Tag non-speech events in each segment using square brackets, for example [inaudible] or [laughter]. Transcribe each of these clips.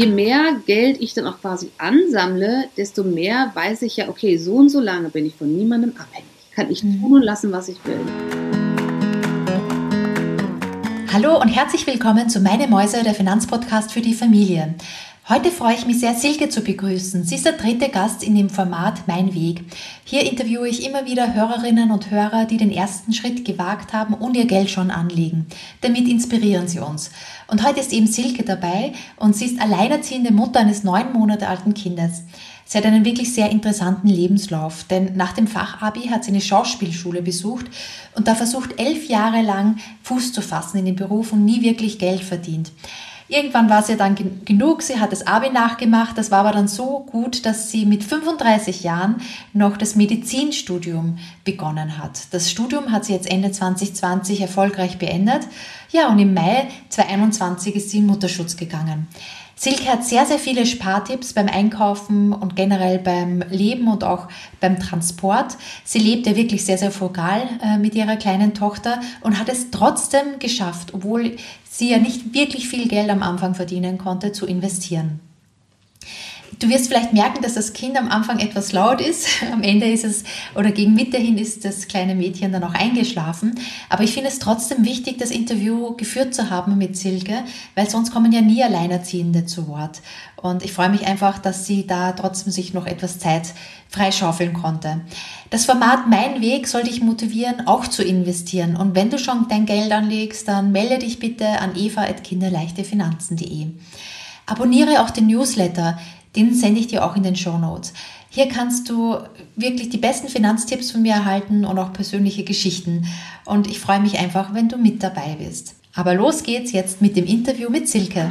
je mehr Geld ich dann auch quasi ansammle, desto mehr weiß ich ja, okay, so und so lange bin ich von niemandem abhängig. Kann ich mhm. tun und lassen, was ich will. Hallo und herzlich willkommen zu Meine Mäuse, der Finanzpodcast für die Familie. Heute freue ich mich sehr, Silke zu begrüßen. Sie ist der dritte Gast in dem Format Mein Weg. Hier interviewe ich immer wieder Hörerinnen und Hörer, die den ersten Schritt gewagt haben und ihr Geld schon anlegen. Damit inspirieren sie uns. Und heute ist eben Silke dabei und sie ist alleinerziehende Mutter eines neun Monate alten Kindes. Sie hat einen wirklich sehr interessanten Lebenslauf, denn nach dem Fachabi hat sie eine Schauspielschule besucht und da versucht, elf Jahre lang Fuß zu fassen in den Beruf und nie wirklich Geld verdient. Irgendwann war sie dann genug, sie hat das Abi nachgemacht, das war aber dann so gut, dass sie mit 35 Jahren noch das Medizinstudium begonnen hat. Das Studium hat sie jetzt Ende 2020 erfolgreich beendet. Ja, und im Mai 2021 ist sie in Mutterschutz gegangen. Silke hat sehr, sehr viele Spartipps beim Einkaufen und generell beim Leben und auch beim Transport. Sie lebt ja wirklich sehr, sehr frugal äh, mit ihrer kleinen Tochter und hat es trotzdem geschafft, obwohl sie ja nicht wirklich viel Geld am Anfang verdienen konnte, zu investieren. Du wirst vielleicht merken, dass das Kind am Anfang etwas laut ist. [laughs] Am Ende ist es, oder gegen Mitte hin ist das kleine Mädchen dann auch eingeschlafen. Aber ich finde es trotzdem wichtig, das Interview geführt zu haben mit Silke, weil sonst kommen ja nie Alleinerziehende zu Wort. Und ich freue mich einfach, dass sie da trotzdem sich noch etwas Zeit freischaufeln konnte. Das Format Mein Weg soll dich motivieren, auch zu investieren. Und wenn du schon dein Geld anlegst, dann melde dich bitte an eva.kinderleichtefinanzen.de. Abonniere auch den Newsletter. Den sende ich dir auch in den Show Notes. Hier kannst du wirklich die besten Finanztipps von mir erhalten und auch persönliche Geschichten. Und ich freue mich einfach, wenn du mit dabei bist. Aber los geht's jetzt mit dem Interview mit Silke.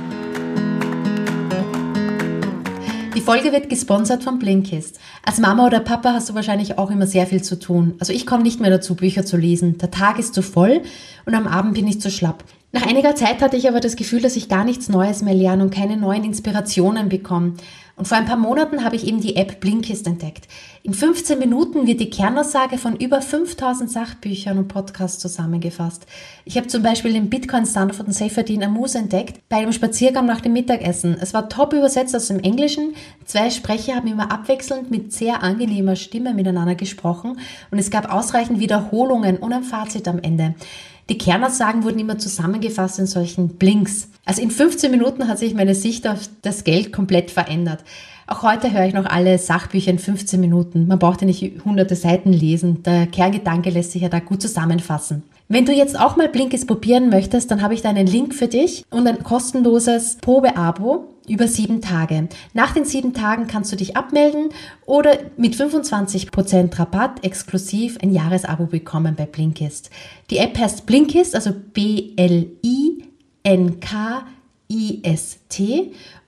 Die Folge wird gesponsert von Blinkist. Als Mama oder Papa hast du wahrscheinlich auch immer sehr viel zu tun. Also ich komme nicht mehr dazu, Bücher zu lesen. Der Tag ist zu voll und am Abend bin ich zu schlapp. Nach einiger Zeit hatte ich aber das Gefühl, dass ich gar nichts Neues mehr lerne und keine neuen Inspirationen bekomme. Und vor ein paar Monaten habe ich eben die App Blinkist entdeckt. In 15 Minuten wird die Kernaussage von über 5000 Sachbüchern und Podcasts zusammengefasst. Ich habe zum Beispiel den Bitcoin-Standard von Seyferdin Amus entdeckt bei einem Spaziergang nach dem Mittagessen. Es war top übersetzt aus dem Englischen. Zwei Sprecher haben immer abwechselnd mit sehr angenehmer Stimme miteinander gesprochen und es gab ausreichend Wiederholungen und ein Fazit am Ende. Die Kernaussagen wurden immer zusammengefasst in solchen Blinks. Also in 15 Minuten hat sich meine Sicht auf das Geld komplett verändert. Auch heute höre ich noch alle Sachbücher in 15 Minuten. Man braucht ja nicht hunderte Seiten lesen. Der Kerngedanke lässt sich ja da gut zusammenfassen. Wenn du jetzt auch mal Blinkes probieren möchtest, dann habe ich da einen Link für dich und ein kostenloses Probeabo über sieben Tage. Nach den sieben Tagen kannst du dich abmelden oder mit 25% Rabatt exklusiv ein Jahresabo bekommen bei Blinkist. Die App heißt Blinkist, also B-L-I-N-K-I-S-T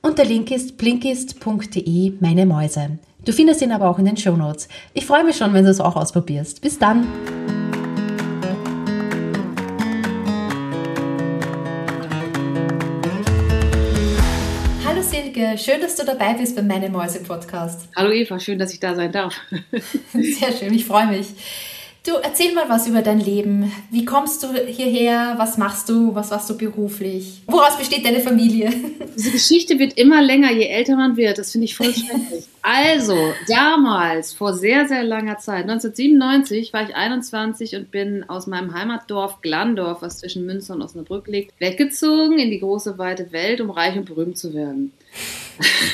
und der Link ist blinkist.de meine Mäuse. Du findest ihn aber auch in den Show Notes. Ich freue mich schon, wenn du es auch ausprobierst. Bis dann! Silke, schön, dass du dabei bist bei meinem Mäuse-Podcast. Hallo Eva, schön, dass ich da sein darf. [laughs] Sehr schön, ich freue mich. Du erzähl mal was über dein Leben. Wie kommst du hierher? Was machst du? Was machst du beruflich? Woraus besteht deine Familie? [laughs] Diese Geschichte wird immer länger, je älter man wird. Das finde ich voll. Also, damals, vor sehr, sehr langer Zeit, 1997, war ich 21 und bin aus meinem Heimatdorf Glandorf, was zwischen Münster und Osnabrück liegt, weggezogen in die große, weite Welt, um reich und berühmt zu werden. [laughs]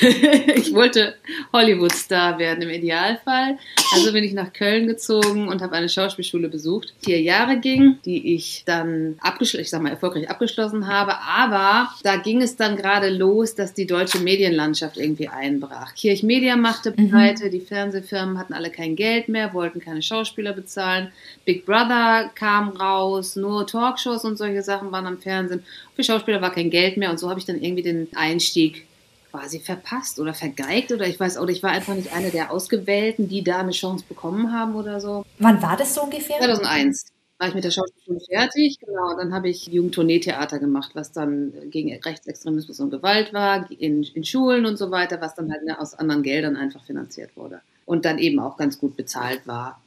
ich wollte Hollywood-Star werden im Idealfall. Also bin ich nach Köln gezogen und habe eine Schauspielschule besucht, vier Jahre ging, die ich dann abgeschlossen, ich sag mal erfolgreich abgeschlossen habe. Aber da ging es dann gerade los, dass die deutsche Medienlandschaft irgendwie einbrach. Kirch Media machte mhm. pleite, mhm. die Fernsehfirmen hatten alle kein Geld mehr, wollten keine Schauspieler bezahlen. Big Brother kam raus, nur Talkshows und solche Sachen waren am Fernsehen. Für Schauspieler war kein Geld mehr und so habe ich dann irgendwie den Einstieg quasi verpasst oder vergeigt oder ich weiß auch, ich war einfach nicht eine der Ausgewählten, die da eine Chance bekommen haben oder so. Wann war das so ungefähr? 2001 war ich mit der Schauspielschule fertig, genau, dann habe ich Jugendtourneetheater gemacht, was dann gegen Rechtsextremismus und Gewalt war, in, in Schulen und so weiter, was dann halt ne, aus anderen Geldern einfach finanziert wurde und dann eben auch ganz gut bezahlt war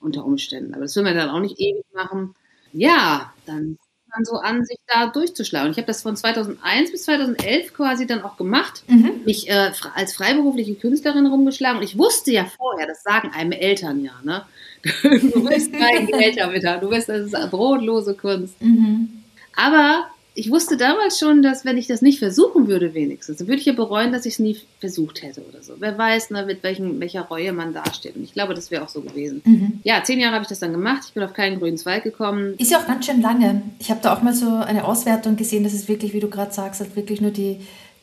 unter Umständen. Aber das will man dann auch nicht ewig machen. Ja, dann dann so an, sich da durchzuschlagen. Ich habe das von 2001 bis 2011 quasi dann auch gemacht, mhm. mich äh, als freiberufliche Künstlerin rumgeschlagen. Und ich wusste ja vorher, das sagen einem Eltern ja, ne? [laughs] Du bist kein Geld damit, du bist das ist brotlose Kunst. Mhm. Aber ich wusste damals schon, dass wenn ich das nicht versuchen würde, wenigstens, dann würde ich ja bereuen, dass ich es nie versucht hätte oder so. Wer weiß, ne, mit welchen, welcher Reue man dasteht. Und ich glaube, das wäre auch so gewesen. Mhm. Ja, zehn Jahre habe ich das dann gemacht. Ich bin auf keinen grünen Zweig gekommen. Ist ja auch ganz schön lange. Ich habe da auch mal so eine Auswertung gesehen, dass es wirklich, wie du gerade sagst, halt wirklich nur die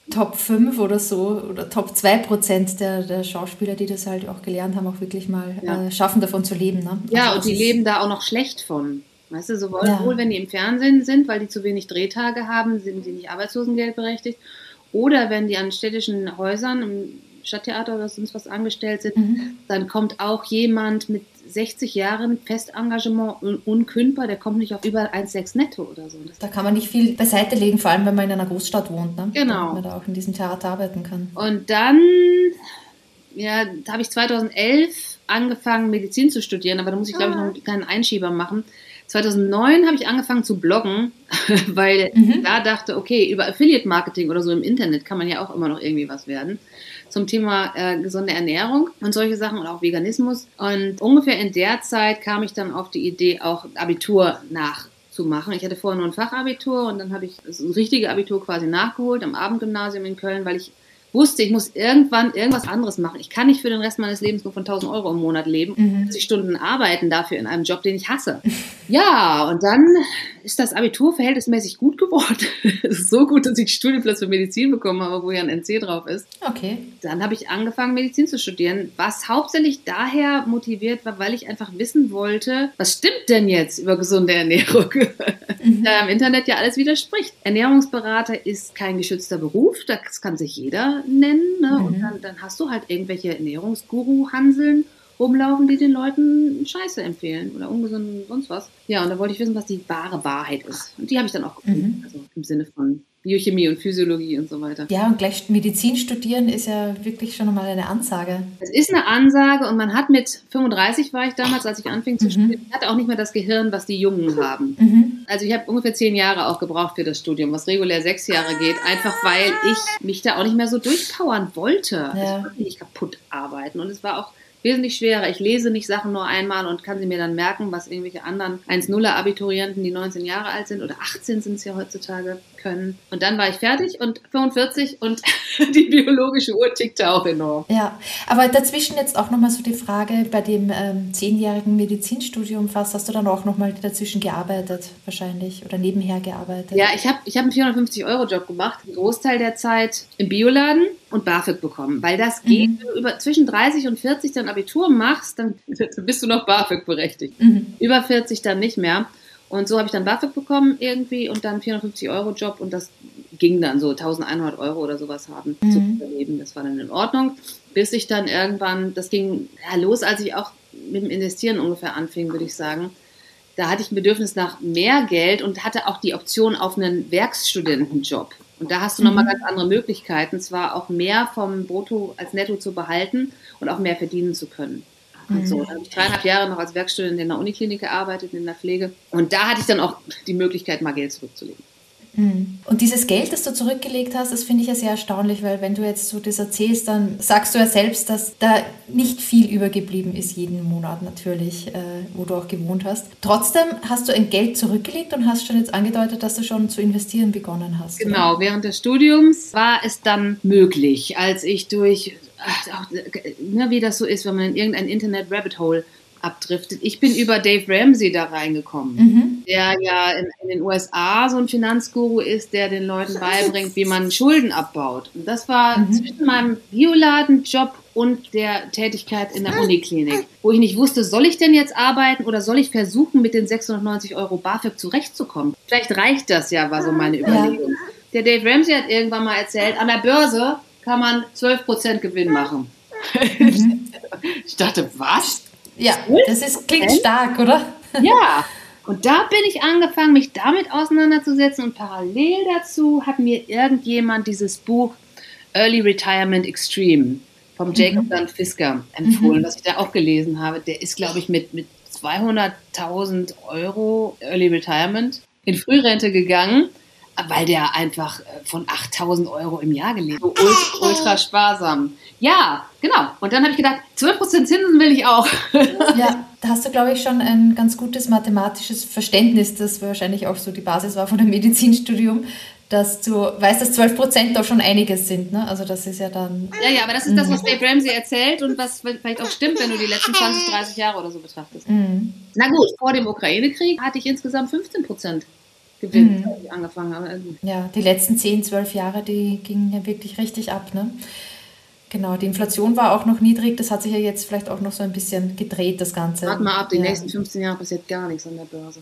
Top 5 oder so oder Top 2 Prozent der, der Schauspieler, die das halt auch gelernt haben, auch wirklich mal ja. äh, schaffen, davon zu leben. Ne? Also ja, und die leben da auch noch schlecht von. Weißt du, sowohl ja. wenn die im Fernsehen sind, weil die zu wenig Drehtage haben, sind die nicht Arbeitslosengeld berechtigt. Oder wenn die an städtischen Häusern, im Stadttheater oder sonst was angestellt sind, mhm. dann kommt auch jemand mit 60 Jahren Festengagement un unkündbar, der kommt nicht auf über 1,6 netto oder so. Das da kann man nicht viel beiseite legen, vor allem wenn man in einer Großstadt wohnt. Ne? Genau. Damit man da auch in diesem Theater arbeiten kann. Und dann, ja, da habe ich 2011 angefangen, Medizin zu studieren, aber da muss ich, glaube ich, noch einen kleinen Einschieber machen. 2009 habe ich angefangen zu bloggen, [laughs] weil mhm. ich da dachte, okay, über Affiliate Marketing oder so im Internet kann man ja auch immer noch irgendwie was werden. Zum Thema äh, gesunde Ernährung und solche Sachen und auch Veganismus. Und ungefähr in der Zeit kam ich dann auf die Idee, auch Abitur nachzumachen. Ich hatte vorher nur ein Fachabitur und dann habe ich das richtige Abitur quasi nachgeholt am Abendgymnasium in Köln, weil ich wusste, ich muss irgendwann irgendwas anderes machen. Ich kann nicht für den Rest meines Lebens nur von 1000 Euro im Monat leben, mhm. 40 Stunden arbeiten dafür in einem Job, den ich hasse. [laughs] Ja, und dann ist das Abitur verhältnismäßig gut geworden. [laughs] so gut, dass ich Studienplatz für Medizin bekommen habe, wo ja ein NC drauf ist. Okay. Dann habe ich angefangen, Medizin zu studieren, was hauptsächlich daher motiviert war, weil ich einfach wissen wollte, was stimmt denn jetzt über gesunde Ernährung? [laughs] mhm. Da im Internet ja alles widerspricht. Ernährungsberater ist kein geschützter Beruf, das kann sich jeder nennen. Ne? Mhm. Und dann, dann hast du halt irgendwelche Ernährungsguru-Hanseln rumlaufen, die den Leuten Scheiße empfehlen oder ungesund sonst was. Ja, und da wollte ich wissen, was die wahre Wahrheit ist. Und die habe ich dann auch gefunden. Mhm. Also im Sinne von Biochemie und Physiologie und so weiter. Ja, und gleich Medizin studieren ist ja wirklich schon nochmal eine Ansage. Es ist eine Ansage und man hat mit 35 war ich damals, als ich anfing zu mhm. studieren, ich hatte auch nicht mehr das Gehirn, was die Jungen [laughs] haben. Mhm. Also ich habe ungefähr zehn Jahre auch gebraucht für das Studium, was regulär sechs Jahre geht, einfach weil ich mich da auch nicht mehr so durchpowern wollte. Ja. Ich wollte nicht kaputt arbeiten und es war auch wesentlich schwerer. Ich lese nicht Sachen nur einmal und kann sie mir dann merken, was irgendwelche anderen 1-0er-Abiturienten, die 19 Jahre alt sind oder 18 sind es ja heutzutage, können. Und dann war ich fertig und 45 und [laughs] die biologische Uhr tickte auch enorm. Ja, aber dazwischen jetzt auch nochmal so die Frage, bei dem ähm, zehnjährigen Medizinstudium fast, hast du dann auch nochmal dazwischen gearbeitet wahrscheinlich oder nebenher gearbeitet? Ja, ich habe ich hab einen 450-Euro-Job gemacht, einen Großteil der Zeit im Bioladen und BAföG bekommen, weil das geht, mhm. wenn du über, zwischen 30 und 40 dann Abitur machst, [laughs] dann bist du noch BAföG berechtigt. Mhm. Über 40 dann nicht mehr. Und so habe ich dann BAföG bekommen irgendwie und dann 450 Euro Job und das ging dann so 1100 Euro oder sowas haben mhm. zu überleben. Das war dann in Ordnung, bis ich dann irgendwann, das ging ja, los, als ich auch mit dem Investieren ungefähr anfing, würde ich sagen. Da hatte ich ein Bedürfnis nach mehr Geld und hatte auch die Option auf einen Werkstudentenjob. Und da hast du nochmal mhm. ganz andere Möglichkeiten, zwar auch mehr vom Brutto als Netto zu behalten und auch mehr verdienen zu können. Und so. Mhm. Da habe ich dreieinhalb Jahre noch als Werkstudentin in der Uniklinik gearbeitet, in der Pflege. Und da hatte ich dann auch die Möglichkeit, mal Geld zurückzulegen. Mhm. Und dieses Geld, das du zurückgelegt hast, das finde ich ja sehr erstaunlich, weil wenn du jetzt so das erzählst, dann sagst du ja selbst, dass da nicht viel übergeblieben ist jeden Monat natürlich, äh, wo du auch gewohnt hast. Trotzdem hast du ein Geld zurückgelegt und hast schon jetzt angedeutet, dass du schon zu investieren begonnen hast. Genau, oder? während des Studiums war es dann möglich, als ich durch ach, ne, wie das so ist, wenn man in irgendein Internet-Rabbit-Hole abdriftet. Ich bin über Dave Ramsey da reingekommen, mhm. der ja in, in, den USA so ein Finanzguru ist, der den Leuten beibringt, wie man Schulden abbaut. Und das war mhm. zwischen meinem Bioladenjob und der Tätigkeit in der Uniklinik, wo ich nicht wusste, soll ich denn jetzt arbeiten oder soll ich versuchen, mit den 690 Euro BAföG zurechtzukommen? Vielleicht reicht das ja, war so meine Überlegung. Der Dave Ramsey hat irgendwann mal erzählt, an der Börse kann man 12% Gewinn machen. Mhm. [laughs] ich dachte, was? Ja, das ist, klingt stark, oder? ja. [laughs] Und da bin ich angefangen, mich damit auseinanderzusetzen und parallel dazu hat mir irgendjemand dieses Buch Early Retirement Extreme vom Jacob mhm. Fisker empfohlen, mhm. ich da auch gelesen habe. Der ist, glaube ich, mit, mit 200.000 Euro Early Retirement in Frührente gegangen, weil der einfach äh, von 8000 Euro im Jahr gelebt hat. So ultra, ultra sparsam. Ja, genau. Und dann habe ich gedacht, 12% Zinsen will ich auch. [laughs] Ja, da hast du, glaube ich, schon ein ganz gutes mathematisches Verständnis, das wahrscheinlich auch so die Basis war von dem Medizinstudium, dass du weißt, dass 12 Prozent doch schon einiges sind. Ne? Also das ist ja dann... Ja, ja, aber das ist das, was Dave Ramsey erzählt und was vielleicht auch stimmt, wenn du die letzten 20, 30 Jahre oder so betrachtest. Mhm. Na gut, vor dem Ukraine-Krieg hatte ich insgesamt 15 Prozent. Gewinn, mhm. als ich angefangen habe. Ja, die letzten 10, 12 Jahre, die gingen ja wirklich richtig ab. Ne? Genau, die Inflation war auch noch niedrig. Das hat sich ja jetzt vielleicht auch noch so ein bisschen gedreht, das Ganze. Warte mal ab, die ja. nächsten 15 Jahre passiert gar nichts an der Börse.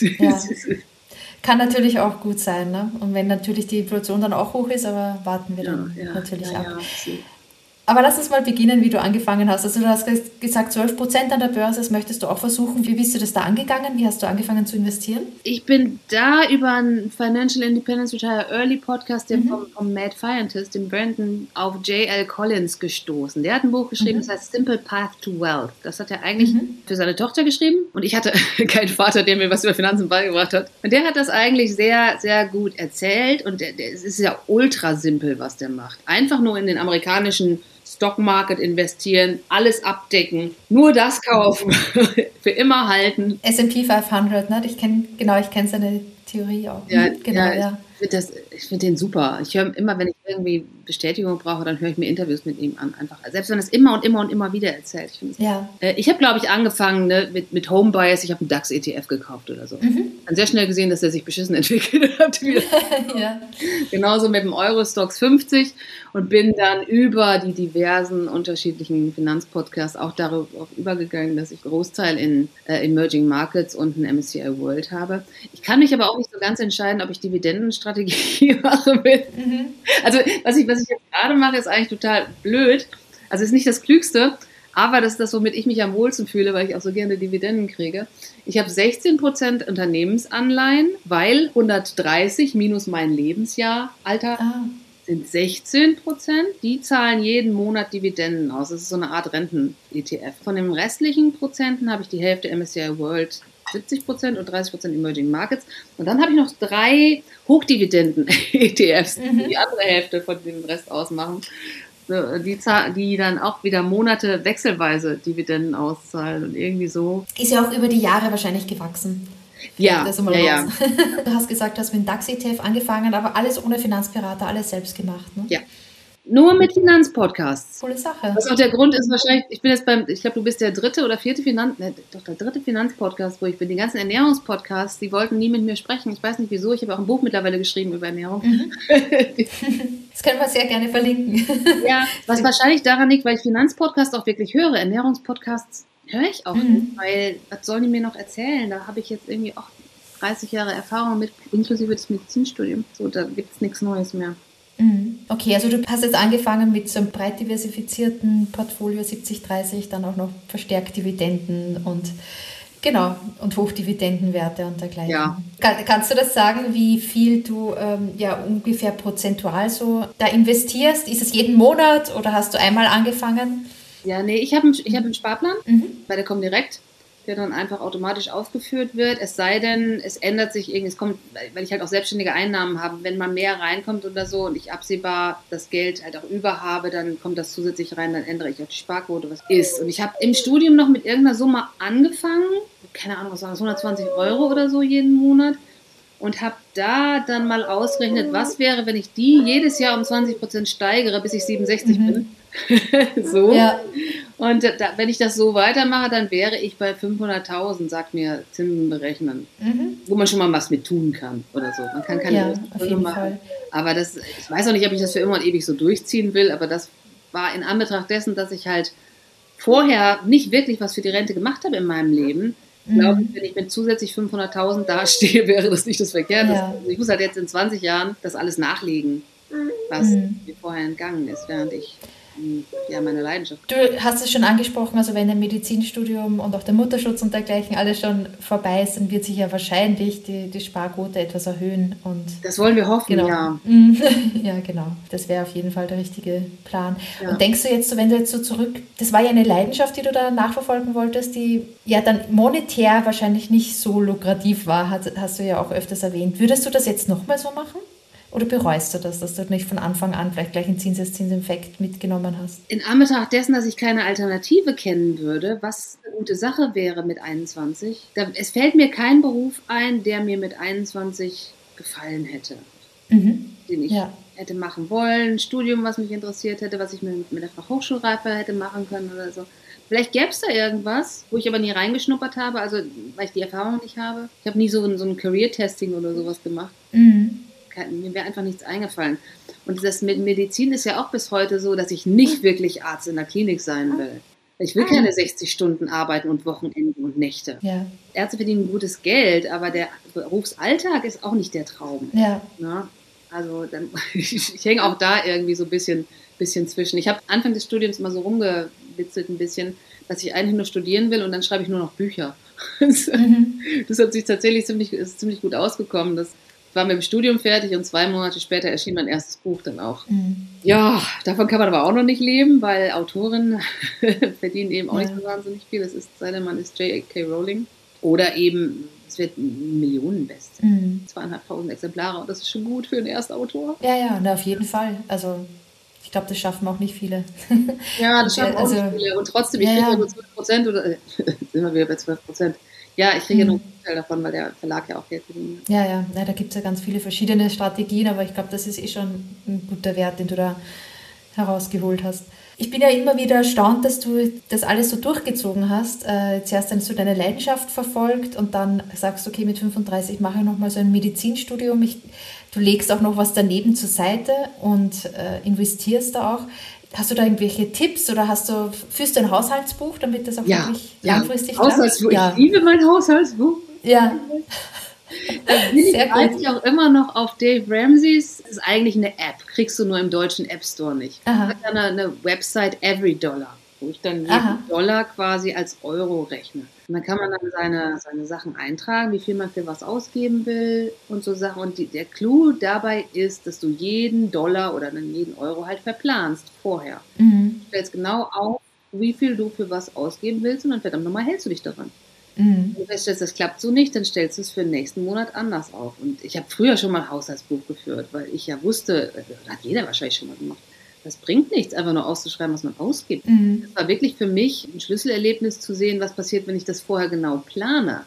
Ja. [laughs] Kann natürlich auch gut sein. Ne? Und wenn natürlich die Inflation dann auch hoch ist, aber warten wir dann natürlich ab. Aber lass uns mal beginnen, wie du angefangen hast. Also du hast gesagt, 12 Prozent an der Börse, das möchtest du auch versuchen. Wie bist du das da angegangen? Wie hast du angefangen zu investieren? Ich bin da über einen Financial Independence Retire Early Podcast, den mhm. vom, vom, Mad Scientist, den Brandon, auf J.L. Collins gestoßen. Der hat ein Buch geschrieben, mhm. das heißt Simple Path to Wealth. Das hat er eigentlich mhm. für seine Tochter geschrieben. Und ich hatte [laughs] keinen Vater, der mir was über Finanzen beigebracht hat. Und der hat das eigentlich sehr, sehr gut erzählt. Und es ist ja ultra simpel, was der macht. Einfach nur in den amerikanischen Stockmarket investieren, alles abdecken, nur das kaufen, [laughs] für immer halten. S&P 500, ne? Ich kenne genau, ich kenne seine Theorie auch. Ja, genau, ja. ja. Ich finde den super. Ich höre immer, wenn ich irgendwie Bestätigung brauche, dann höre ich mir Interviews mit ihm an. Einfach. Selbst wenn er es immer und immer und immer wieder erzählt. Ich, ja. äh, ich habe, glaube ich, angefangen ne, mit, mit Home Bias. Ich habe einen DAX-ETF gekauft oder so. Mhm. Dann sehr schnell gesehen, dass er sich beschissen [laughs] entwickelt hat. [laughs] ja. Genauso mit dem Eurostox 50 und bin dann über die diversen unterschiedlichen Finanzpodcasts auch darauf übergegangen, dass ich Großteil in äh, Emerging Markets und ein MSCI World habe. Ich kann mich aber auch nicht so ganz entscheiden, ob ich Dividendenstrategie [laughs] mache mit. Mhm. Also was ich, was ich jetzt gerade mache, ist eigentlich total blöd. Also ist nicht das Klügste, aber das ist das, womit ich mich am wohlsten fühle, weil ich auch so gerne Dividenden kriege. Ich habe 16% Unternehmensanleihen, weil 130 minus mein Lebensjahr Alter ah sind 16 Prozent. Die zahlen jeden Monat Dividenden aus. Das ist so eine Art Renten-ETF. Von den restlichen Prozenten habe ich die Hälfte MSCI World 70 Prozent und 30 Prozent Emerging Markets. Und dann habe ich noch Hochdividenden-ETFs, [laughs] mhm. die die andere Hälfte von dem Rest ausmachen. Die, die dann auch wieder Monate wechselweise Dividenden auszahlen und irgendwie so. Ist ja auch über die Jahre wahrscheinlich gewachsen. Ja, ja, ja. [laughs] Du hast gesagt, du hast mit dem DAX-ETF angefangen, aber alles ohne Finanzberater, alles selbst gemacht. Ne? Ja. Nur mit Finanzpodcasts. Coole Sache. Was auch der Grund ist, wahrscheinlich, ich bin jetzt beim, ich glaube, du bist der dritte oder vierte Finanz, ne, doch der dritte Finanzpodcast, wo ich bin. Die ganzen Ernährungspodcasts, die wollten nie mit mir sprechen. Ich weiß nicht wieso. Ich habe auch ein Buch mittlerweile geschrieben über Ernährung. Mhm. [laughs] das können wir sehr gerne verlinken. ja, was wahrscheinlich daran liegt, weil ich Finanzpodcasts auch wirklich höre. Ernährungspodcasts höre ich auch mhm. nicht, weil was sollen die mir noch erzählen? Da habe ich jetzt irgendwie auch 30 Jahre Erfahrung mit, inklusive des Medizinstudiums. So, da gibt es nichts Neues mehr. Mhm. Okay, also du hast jetzt angefangen mit so einem breit diversifizierten Portfolio 70-30, dann auch noch verstärkt Dividenden und genau, und Hochdividendenwerte und dergleichen. Ja. Kann, kannst du das sagen, wie viel du ähm, ja ungefähr prozentual so da investierst? Ist es jeden Monat oder hast du einmal angefangen? Ja, nee, ich habe ich hab einen Sparplan mhm. bei der Comdirect, der dann einfach automatisch aufgeführt wird. Es sei denn, es ändert sich irgendwie, es kommt, weil ich halt auch selbstständige Einnahmen habe, wenn mal mehr reinkommt oder so und ich absehbar das Geld halt auch über habe, dann kommt das zusätzlich rein, dann ändere ich auch die Sparquote, was ist. Und ich habe im Studium noch mit irgendeiner Summe angefangen, keine Ahnung, was war das, 120 Euro oder so jeden Monat und habe da dann mal ausgerechnet, was wäre, wenn ich die jedes Jahr um 20 Prozent steigere, bis ich 67 mhm. bin. [laughs] so. Ja. Und da, wenn ich das so weitermache, dann wäre ich bei 500.000, sagt mir Zinsen berechnen. Mhm. Wo man schon mal was mit tun kann oder so. Man kann keine ja, machen. Fall. Aber das, ich weiß auch nicht, ob ich das für immer und ewig so durchziehen will, aber das war in Anbetracht dessen, dass ich halt vorher nicht wirklich was für die Rente gemacht habe in meinem Leben. Ich glaube, mhm. wenn ich mit zusätzlich 500.000 dastehe, [laughs] wäre das nicht das Verkehrte. Ja. Also ich muss halt jetzt in 20 Jahren das alles nachlegen, was mhm. mir vorher entgangen ist, während ich ja, meine Leidenschaft. Du hast es schon angesprochen, also wenn ein Medizinstudium und auch der Mutterschutz und dergleichen alles schon vorbei ist, dann wird sich ja wahrscheinlich die, die Sparquote etwas erhöhen. Und das wollen wir hoffen, genau. ja. [laughs] ja, genau. Das wäre auf jeden Fall der richtige Plan. Ja. Und denkst du jetzt so, wenn du jetzt so zurück, das war ja eine Leidenschaft, die du da nachverfolgen wolltest, die ja dann monetär wahrscheinlich nicht so lukrativ war, hast, hast du ja auch öfters erwähnt. Würdest du das jetzt nochmal so machen? Oder bereust du das, dass du nicht von Anfang an vielleicht gleich einen Zinseszinsinfekt mitgenommen hast? In Anbetracht dessen, dass ich keine Alternative kennen würde, was eine gute Sache wäre mit 21, da, es fällt mir kein Beruf ein, der mir mit 21 gefallen hätte. Mhm. Den ich ja. hätte machen wollen, ein Studium, was mich interessiert hätte, was ich mit, mit der Fachhochschulreife hätte machen können oder so. Vielleicht gäbe es da irgendwas, wo ich aber nie reingeschnuppert habe, also weil ich die Erfahrung nicht habe. Ich habe nie so ein, so ein Career-Testing oder sowas gemacht. Mhm mir wäre einfach nichts eingefallen. Und das mit Medizin ist ja auch bis heute so, dass ich nicht wirklich Arzt in der Klinik sein will. Ich will keine 60 Stunden arbeiten und Wochenenden und Nächte. Ja. Ärzte verdienen gutes Geld, aber der Berufsalltag ist auch nicht der Traum. Ja. Na? Also dann, ich, [laughs] ich hänge auch da irgendwie so ein bisschen, bisschen zwischen. Ich habe Anfang des Studiums immer so rumgewitzelt ein bisschen, dass ich eigentlich nur studieren will und dann schreibe ich nur noch Bücher. [laughs] Das, mhm. das hat sich tatsächlich ziemlich, ist ziemlich gut ausgekommen. Das war mit dem Studium fertig und zwei Monate später erschien mein erstes Buch dann auch. Mhm. Ja, davon kann man aber auch noch nicht leben, weil Autoren [laughs] verdienen eben auch ja. nicht so wahnsinnig viel. Das ist, sei denn man ist J.K. Rowling. Oder eben, es wird Millionenbest. Mhm. Zweieinhalbtausend Exemplare und das ist schon gut für einen Erstautor. Ja, ja, na, auf jeden Fall. Also ich glaube, das schaffen auch nicht viele. Ja, das [laughs] schaffen also, auch nicht viele. Und trotzdem, ich ja, kriege ja nur 12 Prozent oder [laughs] sind wir wieder bei 12 Prozent ja, ich kriege mhm. nur einen Teil davon, weil der Verlag ja auch Geld verdient. Ja, ja, ja da gibt es ja ganz viele verschiedene Strategien, aber ich glaube, das ist eh schon ein guter Wert, den du da herausgeholt hast. Ich bin ja immer wieder erstaunt, dass du das alles so durchgezogen hast. Äh, zuerst dann so deine Leidenschaft verfolgt und dann sagst, okay, mit 35 mache ich nochmal so ein Medizinstudium. Ich, du legst auch noch was daneben zur Seite und äh, investierst da auch. Hast du da irgendwelche Tipps oder hast du, führst du ein Haushaltsbuch, damit das auch ja, wirklich ja. langfristig Haushaltsbuch. Ja. Ich liebe mein Haushaltsbuch. Ja. Da bin ich eigentlich auch immer noch auf Dave Ramseys. Das ist eigentlich eine App, kriegst du nur im deutschen App Store nicht. Aha. Das ist eine, eine Website Every Dollar, wo ich dann jeden Aha. Dollar quasi als Euro rechne. Und dann kann man dann seine, seine Sachen eintragen, wie viel man für was ausgeben will und so Sachen. Und die, der Clou dabei ist, dass du jeden Dollar oder dann jeden Euro halt verplanst vorher. Mhm. Du stellst genau auf, wie viel du für was ausgeben willst und dann verdammt nochmal hältst du dich daran. Mhm. Wenn du feststellst, das klappt so nicht, dann stellst du es für den nächsten Monat anders auf. Und ich habe früher schon mal Haushaltsbuch geführt, weil ich ja wusste, das hat jeder wahrscheinlich schon mal gemacht, das bringt nichts, einfach nur auszuschreiben, was man ausgibt. Mhm. Das war wirklich für mich ein Schlüsselerlebnis zu sehen, was passiert, wenn ich das vorher genau plane.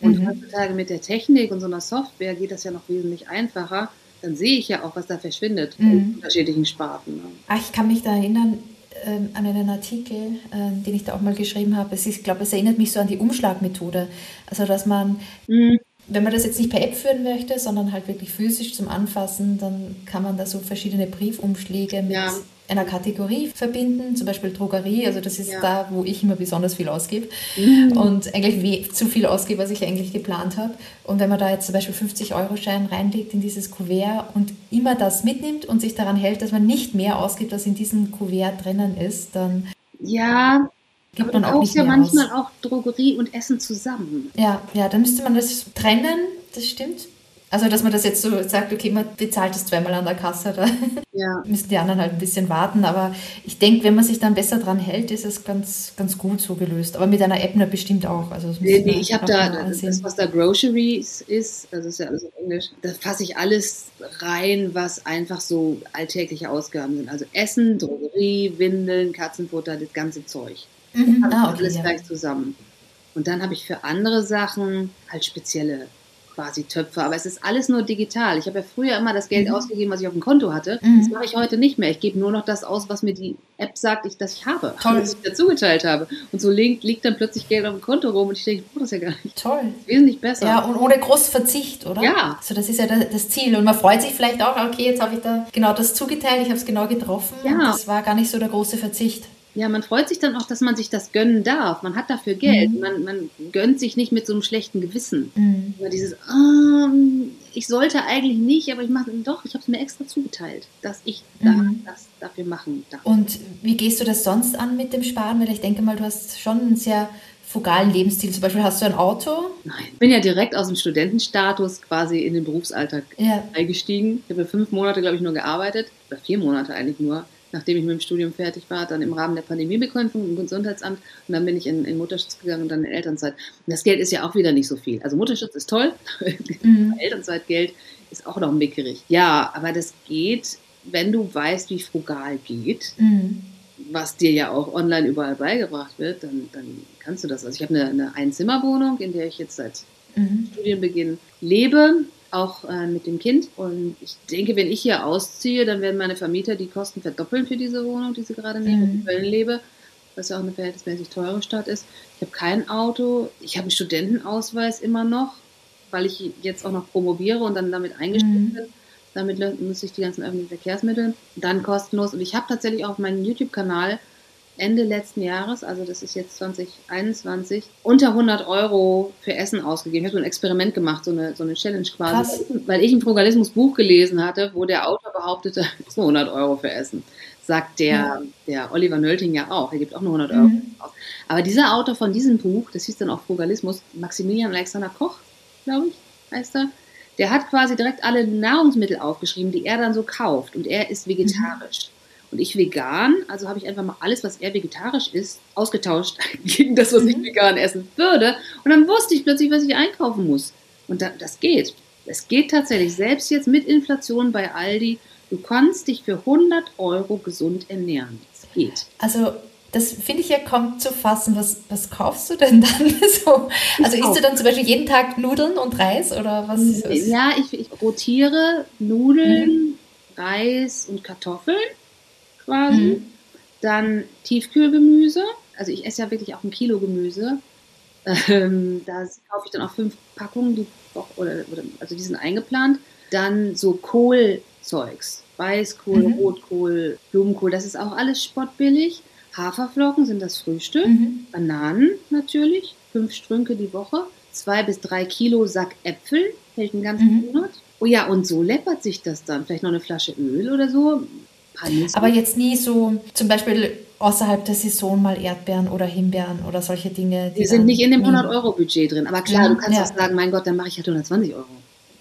Und mhm. heutzutage mit der Technik und so einer Software geht das ja noch wesentlich einfacher. Dann sehe ich ja auch, was da verschwindet mhm. in unterschiedlichen Sparten. Ach, ich kann mich da erinnern, ähm, an einen Artikel, äh, den ich da auch mal geschrieben habe. Es ist, ich glaube, es erinnert mich so an die Umschlagmethode. Also, dass man mhm wenn man das jetzt nicht per App führen möchte, sondern halt wirklich physisch zum Anfassen, dann kann man da so verschiedene Briefumschläge mit ja. einer Kategorie verbinden, zum Beispiel Drogerie, also das ist ja. da, wo ich immer besonders viel ausgebe mhm. und eigentlich zu viel ausgebe, was ich eigentlich geplant habe. Und wenn man da jetzt zum Beispiel 50-Euro-Schein reinlegt in dieses Kuvert und immer das mitnimmt und sich daran hält, dass man nicht mehr ausgibt, als in diesem Kuvert drinnen ist, dann ja, Gibt man auch nicht ja manchmal aus. auch Drogerie und Essen zusammen. Ja, ja, dann müsste man das trennen, das stimmt. Also, dass man das jetzt so sagt, okay, man bezahlt es zweimal an der Kasse, da ja. [laughs] müssen die anderen halt ein bisschen warten. Aber ich denke, wenn man sich dann besser dran hält, ist es ganz, ganz gut so gelöst. Aber mit einer App bestimmt auch. Also nee, nee, ich habe da, das, was da Groceries ist, das ist ja alles auf Englisch, da fasse ich alles rein, was einfach so alltägliche Ausgaben sind. Also Essen, Drogerie, Windeln, Katzenfutter, das ganze Zeug. Mhm. Ah, okay, alles ja. gleich zusammen. Und dann habe ich für andere Sachen halt spezielle quasi Töpfe, aber es ist alles nur digital. Ich habe ja früher immer das Geld mhm. ausgegeben, was ich auf dem Konto hatte. Mhm. Das mache ich heute nicht mehr. Ich gebe nur noch das aus, was mir die App sagt, ich, dass ich habe, Toll. was ich dazu geteilt habe. Und so liegt, liegt dann plötzlich Geld auf dem Konto rum und ich denke, oh, das ist ja gar nicht. Toll. Wesentlich besser. Ja, und ohne großen Verzicht, oder? Ja. Also das ist ja das Ziel. Und man freut sich vielleicht auch, okay, jetzt habe ich da genau das zugeteilt, ich habe es genau getroffen. Ja. Das war gar nicht so der große Verzicht. Ja, man freut sich dann auch, dass man sich das gönnen darf. Man hat dafür Geld. Mhm. Man, man gönnt sich nicht mit so einem schlechten Gewissen. Mhm. Immer dieses, oh, ich sollte eigentlich nicht, aber ich mache doch, ich habe es mir extra zugeteilt, dass ich da, Mhm. das dafür machen darf. Und wie gehst du das sonst an mit dem Sparen? Weil ich denke mal, du hast schon einen sehr frugalen Lebensstil. Zum Beispiel hast du ein Auto. Nein, ich bin ja direkt aus dem Studentenstatus quasi in den Berufsalltag Ja. eingestiegen. Ich habe fünf Monate, glaube ich, nur gearbeitet, oder vier Monate eigentlich nur, nachdem ich mit dem Studium fertig war, dann im Rahmen der Pandemiebekämpfung im Gesundheitsamt und dann bin ich in, in Mutterschutz gegangen und dann in Elternzeit. Und das Geld ist ja auch wieder nicht so viel. Also Mutterschutz ist toll, [laughs] Mhm. Elternzeitgeld ist auch noch mickerig. Ja, aber das geht, wenn du weißt, wie frugal geht, Mhm. was dir ja auch online überall beigebracht wird, dann, dann kannst du das. Also ich habe eine, eine Einzimmerwohnung, in der ich jetzt seit Mhm. Studienbeginn lebe, auch äh, mit dem Kind. Und ich denke, wenn ich hier ausziehe, dann werden meine Vermieter die Kosten verdoppeln für diese Wohnung, die sie gerade nehmen, Mhm. in Köln lebe, was ja auch eine verhältnismäßig teure Stadt ist. Ich habe kein Auto, ich habe einen Studentenausweis immer noch, weil ich jetzt auch noch promoviere und dann damit eingestellt Mhm. bin. Damit nutze ich die ganzen öffentlichen Verkehrsmittel. Dann kostenlos. Und ich habe tatsächlich auf meinem YouTube-Kanal Ende letzten Jahres, also das ist jetzt 2021, unter 100 Euro für Essen ausgegeben. Ich habe so ein Experiment gemacht, so eine, so eine Challenge quasi, Krass. weil ich ein Frugalismus-Buch gelesen hatte, wo der Autor behauptete, [laughs] 200 Euro für Essen. Sagt der, Ja. der Oliver Nölting ja auch. Er gibt auch nur 100 Euro Mhm. aus. Aber dieser Autor von diesem Buch, das hieß dann auch Frugalismus, Maximilian Alexander Koch, glaube ich, heißt er, der hat quasi direkt alle Nahrungsmittel aufgeschrieben, die er dann so kauft. Und er ist vegetarisch. Und ich vegan, also habe ich einfach mal alles, was er vegetarisch ist, ausgetauscht [laughs] gegen das, was ich Mhm. vegan essen würde. Und dann wusste ich plötzlich, was ich einkaufen muss. Und da, das geht. Es geht tatsächlich. Selbst jetzt mit Inflation bei Aldi, du kannst dich für 100 Euro gesund ernähren. Es geht. Also, das finde ich ja kaum zu fassen. Was, was kaufst du denn dann [laughs] so? Also, isst du dann zum Beispiel jeden Tag Nudeln und Reis oder was? Ja, ich, ich rotiere Nudeln, Reis und Kartoffeln quasi. Mhm. Dann Tiefkühlgemüse. Also ich esse ja wirklich auch ein Kilo Gemüse. Ähm, da kaufe ich dann auch fünf Packungen, die, oder, oder, also die sind eingeplant. Dann so Kohlzeugs. Weißkohl, Mhm. Rotkohl, Blumenkohl, das ist auch alles spottbillig. Haferflocken sind das Frühstück. Mhm. Bananen natürlich, fünf Strünke die Woche, zwei bis drei Kilo Sack Äpfel, hält einen ganzen Mhm. Monat. Oh ja, und so läppert sich das dann. Vielleicht noch eine Flasche Öl oder so. Nüsse. Aber jetzt nie so, zum Beispiel außerhalb der Saison mal Erdbeeren oder Himbeeren oder solche Dinge. die sind dann nicht in dem nie- 100-Euro-Budget drin. Aber klar, Ja, du kannst ja. auch sagen, mein Gott, dann mache ich halt 120 Euro.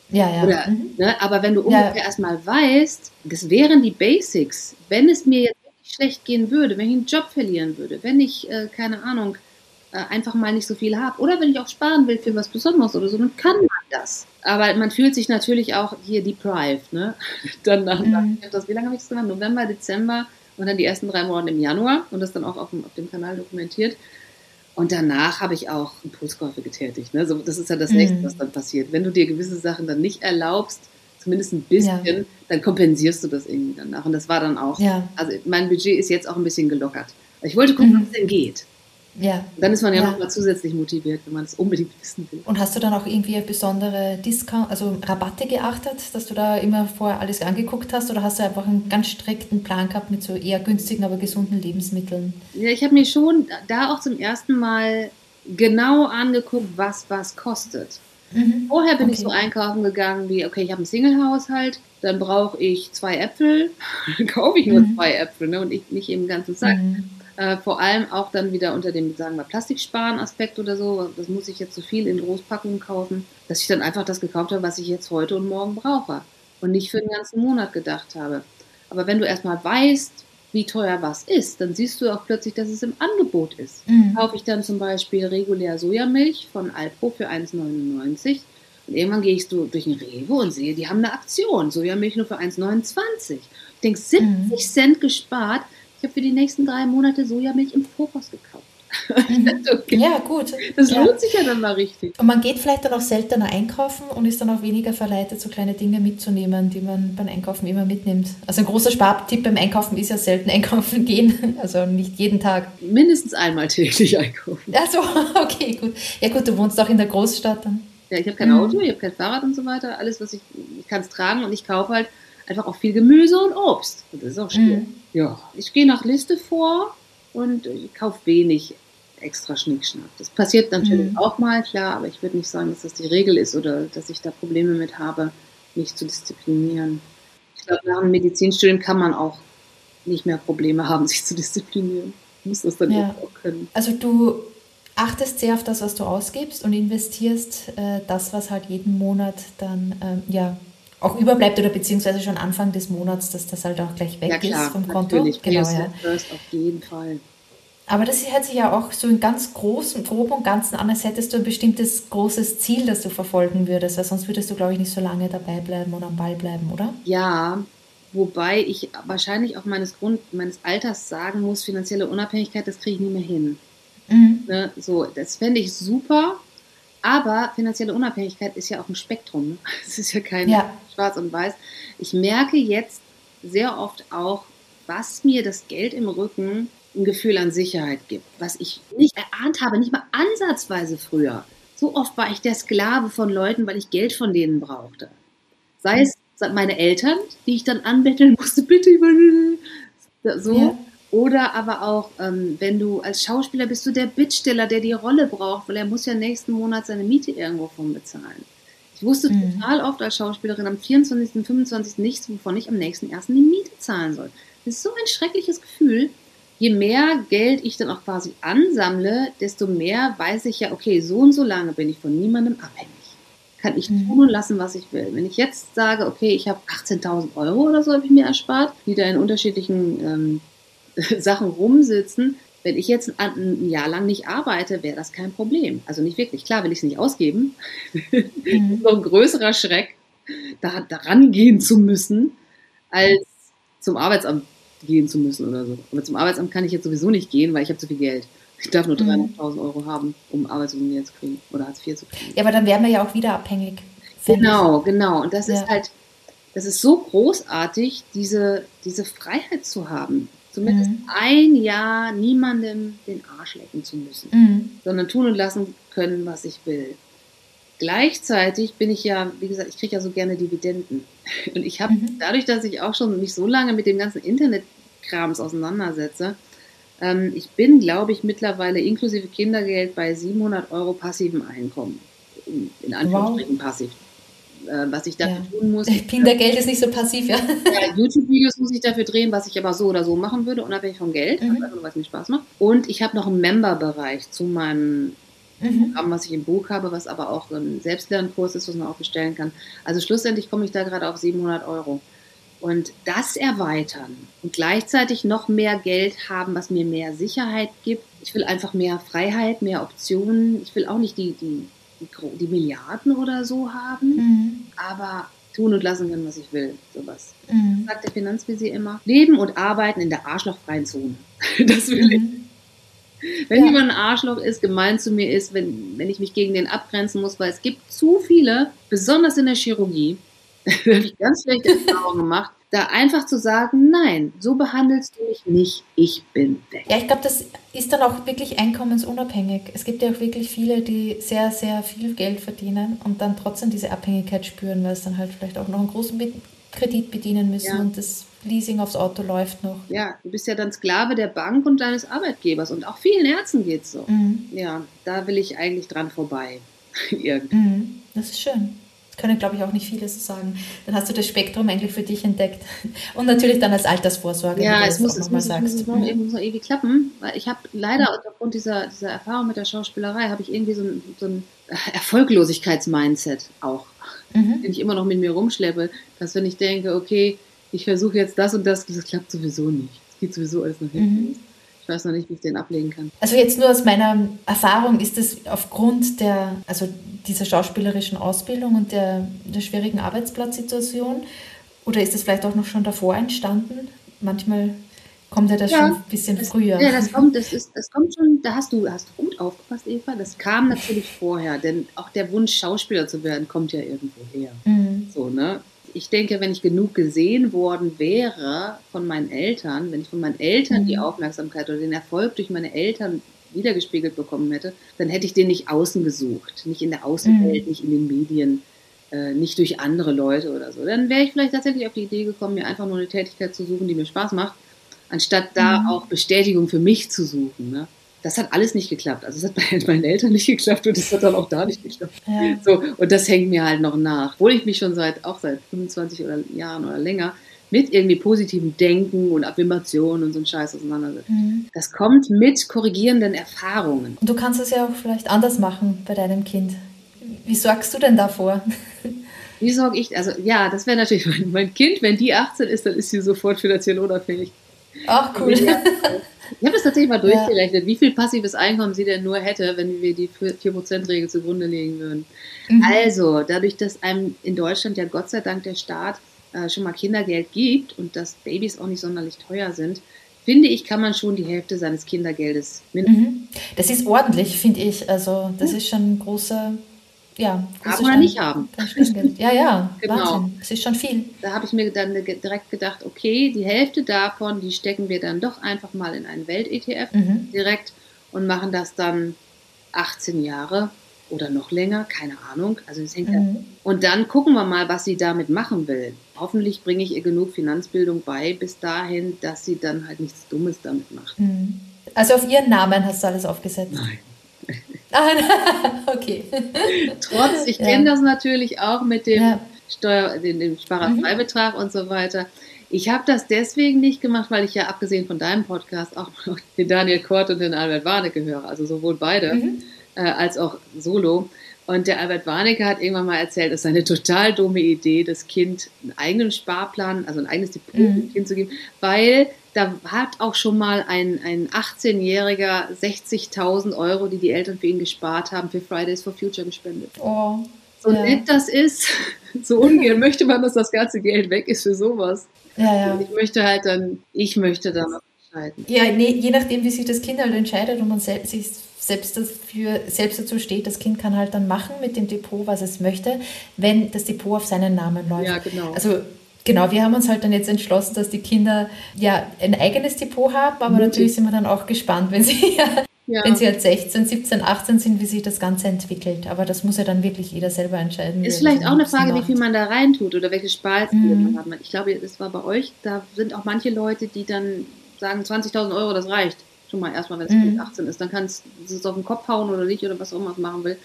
Ja, ja. Oder, Mhm. ne? Aber wenn du Ja. ungefähr erstmal weißt, das wären die Basics. Wenn es mir jetzt wirklich schlecht gehen würde, wenn ich einen Job verlieren würde, wenn ich, äh, keine Ahnung, einfach mal nicht so viel habe oder wenn ich auch sparen will für was Besonderes oder so, dann kann man das. Aber man fühlt sich natürlich auch hier deprived. Ne? [laughs] Dann nach Mhm. das, wie lange habe ich das gemacht? November, Dezember und dann die ersten drei Monate im Januar und das dann auch auf dem, auf dem Kanal dokumentiert. Und danach habe ich auch Impulskäufe getätigt. Ne? So, das ist ja das Mhm. Nächste, was dann passiert. Wenn du dir gewisse Sachen dann nicht erlaubst, zumindest ein bisschen, Ja. dann kompensierst du das irgendwie danach. Und das war dann auch, Ja, also mein Budget ist jetzt auch ein bisschen gelockert. Ich wollte gucken, Mhm. was denn geht. Ja. Dann ist man ja, Ja. nochmal zusätzlich motiviert, wenn man es unbedingt wissen will. Und hast du dann auch irgendwie besondere Discount, also Rabatte geachtet, dass du da immer vorher alles angeguckt hast oder hast du einfach einen ganz strikten Plan gehabt mit so eher günstigen, aber gesunden Lebensmitteln? Ja, ich habe mir schon da auch zum ersten Mal genau angeguckt, was was kostet. Mhm. Vorher bin ich Okay. so einkaufen gegangen wie, okay, ich habe einen Single-Haushalt, dann brauche ich zwei Äpfel, [laughs] dann kaufe ich nur Mhm. zwei Äpfel ne, und ich nicht eben ganzen Sack. Mhm. Äh, vor allem auch dann wieder unter dem, sagen wir, Plastiksparen-Aspekt oder so. Das muss ich jetzt zu viel in Großpackungen kaufen, dass ich dann einfach das gekauft habe, was ich jetzt heute und morgen brauche und nicht für den ganzen Monat gedacht habe. Aber wenn du erstmal weißt, wie teuer was ist, dann siehst du auch plötzlich, dass es im Angebot ist. Mhm. Kaufe ich dann zum Beispiel regulär Sojamilch von Alpro für 1,99 und irgendwann gehe ich so durch den Rewe und sehe, die haben eine Aktion, Sojamilch nur für 1,29. Ich denke, 70 Mhm. Cent gespart. Ich habe für die nächsten drei Monate Sojamilch im Fokus gekauft. [laughs] [laughs] Okay. Ja, gut. Das ja. lohnt sich ja dann mal richtig. Und man geht vielleicht dann auch seltener einkaufen und ist dann auch weniger verleitet, so kleine Dinge mitzunehmen, die man beim Einkaufen immer mitnimmt. Also ein großer Spartipp beim Einkaufen ist ja selten einkaufen [laughs] gehen, also nicht jeden Tag. Mindestens einmal täglich einkaufen. Also, okay, gut. Ja gut, du wohnst auch in der Großstadt dann. Ja, ich habe kein Mhm. Auto, ich habe kein Fahrrad und so weiter. Alles, was ich, ich kann es tragen und ich kaufe halt einfach auch viel Gemüse und Obst. Und das ist auch schön. Mhm. Ja, ich gehe nach Liste vor und ich kaufe wenig extra Schnickschnack. Das passiert natürlich mhm. auch mal, klar, aber ich würde nicht sagen, dass das die Regel ist oder dass ich da Probleme mit habe, mich zu disziplinieren. Ich glaube, nach einem Medizinstudium kann man auch nicht mehr Probleme haben, [laughs] sich zu disziplinieren. Muss das dann ja. auch können. Also du achtest sehr auf das, was du ausgibst und investierst äh, das, was halt jeden Monat dann ähm, ja auch überbleibt oder beziehungsweise schon Anfang des Monats, dass das halt auch gleich weg ja, klar, ist vom Konto. Natürlich. Genau, ja. First auf jeden Fall. Aber das hört sich ja auch so in ganz großen, grob und ganzen an, als hättest du ein bestimmtes großes Ziel, das du verfolgen würdest, weil sonst würdest du, glaube ich, nicht so lange dabei bleiben und am Ball bleiben, oder? Ja, wobei ich wahrscheinlich auch meines Grund, meines Alters sagen muss, finanzielle Unabhängigkeit, das kriege ich nie mehr hin. Mhm. Ne? So, das fände ich super, aber finanzielle Unabhängigkeit ist ja auch ein Spektrum. [laughs] Es ist ja kein ja. Schwarz und Weiß. Ich merke jetzt sehr oft auch, was mir das Geld im Rücken ein Gefühl an Sicherheit gibt, was ich nicht erahnt habe, nicht mal ansatzweise früher. So oft war ich der Sklave von Leuten, weil ich Geld von denen brauchte. Sei es meine Eltern, die ich dann anbetteln musste, [laughs] bitte so. Ja. Oder aber auch, ähm, wenn du als Schauspieler bist du der Bittsteller, der die Rolle braucht, weil er muss ja nächsten Monat seine Miete irgendwo von bezahlen. Ich wusste mhm. total oft als Schauspielerin am 24., und 25. nichts, wovon ich am nächsten ersten die Miete zahlen soll. Das ist so ein schreckliches Gefühl. Je mehr Geld ich dann auch quasi ansammle, desto mehr weiß ich ja, okay, so und so lange bin ich von niemandem abhängig. Kann ich mhm. tun und lassen, was ich will. Wenn ich jetzt sage, okay, ich habe 18.000 Euro oder so habe ich mir erspart, die da in unterschiedlichen ähm, [laughs] Sachen rumsitzen. Wenn ich jetzt ein Jahr lang nicht arbeite, wäre das kein Problem. Also nicht wirklich. Klar will ich es nicht ausgeben. Mhm. [laughs] noch ein größerer Schreck, da, daran gehen zu müssen, als zum Arbeitsamt gehen zu müssen oder so. Aber zum Arbeitsamt kann ich jetzt sowieso nicht gehen, weil ich habe zu viel Geld. Ich darf nur 300.000 mhm. Euro haben, um Arbeitslosengeld zu kriegen oder Hartz IV zu kriegen. Ja, aber dann wären wir ja auch wieder abhängig. Genau, genau. Und das ja. ist halt, das ist so großartig, diese, diese Freiheit zu haben zumindest mhm. ein Jahr niemandem den Arsch lecken zu müssen, mhm. sondern tun und lassen können, was ich will. Gleichzeitig bin ich ja, wie gesagt, ich kriege ja so gerne Dividenden. [laughs] Und ich habe mhm. dadurch, dass ich auch schon mich so lange mit dem ganzen Internetkrams auseinandersetze, ähm, ich bin, glaube ich, mittlerweile inklusive Kindergeld bei 700 Euro passivem Einkommen. In, Anführungsstrichen wow. passiv äh, was ich dafür ja. tun muss. Kindergeld ist nicht so passiv, ja. ja YouTube-Videos muss ich dafür drehen, was ich aber so oder so machen würde, unabhängig vom Geld, mhm. nur, was mir Spaß macht. Und ich habe noch einen Member-Bereich zu meinem mhm. Programm, was ich im Buch habe, was aber auch ein Selbstlernkurs ist, was man auch bestellen kann. Also schlussendlich komme ich da gerade auf 700 Euro. Und das erweitern und gleichzeitig noch mehr Geld haben, was mir mehr Sicherheit gibt. Ich will einfach mehr Freiheit, mehr Optionen. Ich will auch nicht die, die die, die Milliarden oder so haben, mhm. aber tun und lassen können, was ich will. Sowas. Mhm. sagt der Finanzvisier immer. Leben und arbeiten in der arschlochfreien Zone. [laughs] Das will ich. Mhm. Wenn ja. jemand ein Arschloch ist, gemein zu mir ist, wenn, wenn ich mich gegen den abgrenzen muss, weil es gibt zu viele, besonders in der Chirurgie, [laughs] da habe ich ganz schlechte Erfahrungen gemacht, da einfach zu sagen, nein, so behandelst du mich nicht, ich bin weg. Ja, ich glaube, das ist dann auch wirklich einkommensunabhängig. Es gibt ja auch wirklich viele, die sehr, sehr viel Geld verdienen und dann trotzdem diese Abhängigkeit spüren, weil es dann halt vielleicht auch noch einen großen Kredit bedienen müssen ja. und das Leasing aufs Auto läuft noch. Ja, du bist ja dann Sklave der Bank und deines Arbeitgebers und auch vielen Ärzten geht es so. Mhm. Ja, da will ich eigentlich dran vorbei. [laughs] Mhm. Das ist schön. Können, glaube ich, auch nicht viele so sagen. Dann hast du das Spektrum eigentlich für dich entdeckt. Und natürlich dann als Altersvorsorge, ja, es muss, auch nochmal sagst. Es muss, mhm. muss noch irgendwie klappen, weil ich habe leider aufgrund dieser, dieser Erfahrung mit der Schauspielerei, habe ich irgendwie so ein, so ein Erfolglosigkeits-Mindset auch, mhm. den ich immer noch mit mir rumschleppe, dass wenn ich denke, okay, ich versuche jetzt das und das, das klappt sowieso nicht. Es geht sowieso alles nach hinten. Mhm. Ich weiß noch nicht, wie ich den ablegen kann. Also jetzt nur aus meiner Erfahrung ist es aufgrund der, also dieser schauspielerischen Ausbildung und der, der schwierigen Arbeitsplatzsituation oder ist es vielleicht auch noch schon davor entstanden? Manchmal kommt ja das ja, schon ein bisschen das, früher. Ja, das kommt, das ist, das kommt schon, da hast du, hast du gut aufgepasst, Eva. Das kam natürlich vorher, denn auch der Wunsch, Schauspieler zu werden, kommt ja irgendwo her. Mhm. So, ne? Ich denke, wenn ich genug gesehen worden wäre von meinen Eltern, wenn ich von meinen Eltern die mhm. Aufmerksamkeit oder den Erfolg durch meine Eltern wiedergespiegelt bekommen hätte, dann hätte ich den nicht außen gesucht, nicht in der Außenwelt, mhm. nicht in den Medien, äh, nicht durch andere Leute oder so. Dann wäre ich vielleicht tatsächlich auf die Idee gekommen, mir einfach nur eine Tätigkeit zu suchen, die mir Spaß macht, anstatt da mhm. auch Bestätigung für mich zu suchen. Ne? Das hat alles nicht geklappt. Also es hat [laughs] bei meinen Eltern nicht geklappt und es hat dann auch da nicht geklappt. Ja. So, und das hängt mir halt noch nach. Obwohl ich mich schon seit auch seit 25 oder Jahren oder länger mit irgendwie positivem Denken und Affirmation und so ein Scheiß auseinandersetze. Mhm. Das kommt mit korrigierenden Erfahrungen. Und du kannst es ja auch vielleicht anders machen bei deinem Kind. Wie sorgst du denn davor? [laughs] Wie sorge ich? Also ja, das wäre natürlich mein, mein, Kind, wenn die 18 ist, dann ist sie sofort finanziell unabhängig. Ach cool. [laughs] Ich habe das tatsächlich mal durchgerechnet, ja. wie viel passives Einkommen sie denn nur hätte, wenn wir die 4%-Regel zugrunde legen würden. Mhm. Also, dadurch, dass einem in Deutschland ja Gott sei Dank der Staat äh, schon mal Kindergeld gibt und dass Babys auch nicht sonderlich teuer sind, finde ich, kann man schon die Hälfte seines Kindergeldes mindestens. Mhm. Das ist ordentlich, finde ich. Also, das mhm. ist schon ein großer ja, das Haben oder nicht haben. Ja, ja, [laughs] genau. Wahnsinn. Das ist schon viel. Da habe ich mir dann direkt gedacht, okay, die Hälfte davon, die stecken wir dann doch einfach mal in einen Welt-ETF mhm. direkt und machen das dann 18 Jahre oder noch länger, keine Ahnung. Also das hängt mhm. Und dann gucken wir mal, was sie damit machen will. Hoffentlich bringe ich ihr genug Finanzbildung bei, bis dahin, dass sie dann halt nichts Dummes damit macht. Mhm. Also auf ihren Namen hast du alles aufgesetzt? Nein. Ah, [laughs] okay. Trotz, ich kenne das natürlich auch mit dem, ja. Steuer, dem, dem Sparerfreibetrag mhm. und so weiter. Ich habe das deswegen nicht gemacht, weil ich ja abgesehen von deinem Podcast auch noch den Daniel Kort und den Albert Warnecke höre, also sowohl beide mhm. äh, als auch Solo. Und der Albert Warnecke hat irgendwann mal erzählt, es sei eine total dumme Idee, das Kind einen eigenen Sparplan, also ein eigenes Depot mhm. dem Kind zu geben, weil da hat auch schon mal ein, ein 18-Jähriger 60.000 Euro, die die Eltern für ihn gespart haben, für Fridays for Future gespendet. Oh, so ja. nett das ist, [laughs] so ungern möchte man, dass das ganze Geld weg ist für sowas. Ja, ja. ich möchte halt dann, ich möchte dann entscheiden. Ja, nee, je nachdem, wie sich das Kind halt entscheidet und man selbst, sich selbst dafür, selbst dazu steht, das Kind kann halt dann machen mit dem Depot, was es möchte, wenn das Depot auf seinen Namen läuft. Ja, genau. Also Genau, wir haben uns halt dann jetzt entschlossen, dass die Kinder ja ein eigenes Depot haben, aber Mutig. natürlich sind wir dann auch gespannt, wenn sie, [laughs] ja. wenn sie halt 16, 17, 18 sind, wie sich das Ganze entwickelt. Aber das muss ja dann wirklich jeder selber entscheiden. Ist vielleicht auch eine Frage, wie viel man da reintut oder welche Sparziele mhm. man hat. Ich glaube, das war bei euch, da sind auch manche Leute, die dann sagen, 20.000 Euro, das reicht schon mal erstmal, wenn es mhm. 18 ist, dann kannst du es auf den Kopf hauen oder nicht oder was auch immer machen will.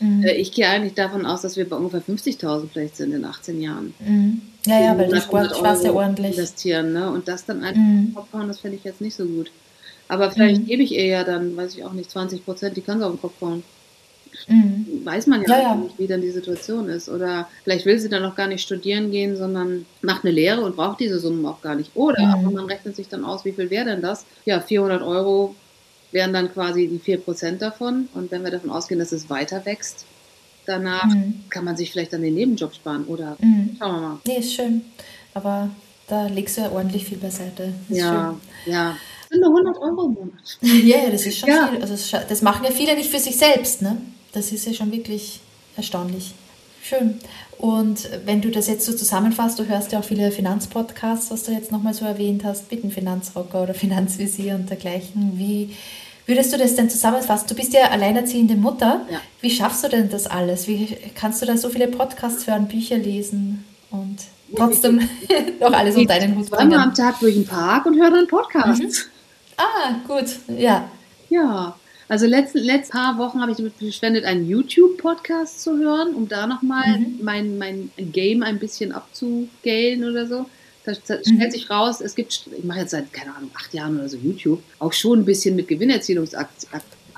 Mhm. Äh, ich gehe eigentlich davon aus, dass wir bei ungefähr 50.000 vielleicht sind in 18 Jahren. Mhm. Ja, ja, weil das war sehr ordentlich. Investieren, ne? Und das dann einfach mhm. auf den Kopf hauen, das finde ich jetzt nicht so gut. Aber vielleicht mhm. gebe ich ihr ja dann, weiß ich auch nicht, 20 Prozent, die kann sie auf den Kopf hauen. Mhm. Weiß man ja, ja, ja, nicht, wie dann die Situation ist. Oder vielleicht will sie dann auch gar nicht studieren gehen, sondern macht eine Lehre und braucht diese Summen auch gar nicht. Oder mhm. aber man rechnet sich dann aus, wie viel wäre denn das? Ja, 400 Euro wären dann quasi die 4% davon. Und wenn wir davon ausgehen, dass es weiter wächst, danach mhm. kann man sich vielleicht dann den Nebenjob sparen. Oder mhm. schauen wir mal. Nee, ist schön. Aber da legst du ja ordentlich viel beiseite. ja, schön. ja. Das sind nur 100 Euro im Monat. [laughs] Ja, yeah, das ist schon ja. viel. Also das machen ja viele nicht für sich selbst, ne? Das ist ja schon wirklich erstaunlich. Schön. Und wenn du das jetzt so zusammenfasst, du hörst ja auch viele Finanzpodcasts, was du jetzt nochmal so erwähnt hast, mit dem Finanzrocker oder [laughs] Finanzvisier und dergleichen. Wie würdest du das denn zusammenfassen? Du bist ja alleinerziehende Mutter. Ja. Wie schaffst du denn das alles? Wie kannst du da so viele Podcasts hören, Bücher lesen und trotzdem [laughs] noch alles unter deinen Hut bringen? Zweimal am Tag durch den Park und höre dann Podcasts. Mhm. Ah, gut. Ja. Ja. Also letzten letzten paar Wochen habe ich damit verschwendet, einen YouTube-Podcast zu hören, um da nochmal mhm. mein, mein Game ein bisschen abzugellen oder so. Da stellt mhm. sich raus, es gibt, ich mache jetzt seit, keine Ahnung, acht Jahren oder so YouTube, auch schon ein bisschen mit Gewinnerzielungsakt.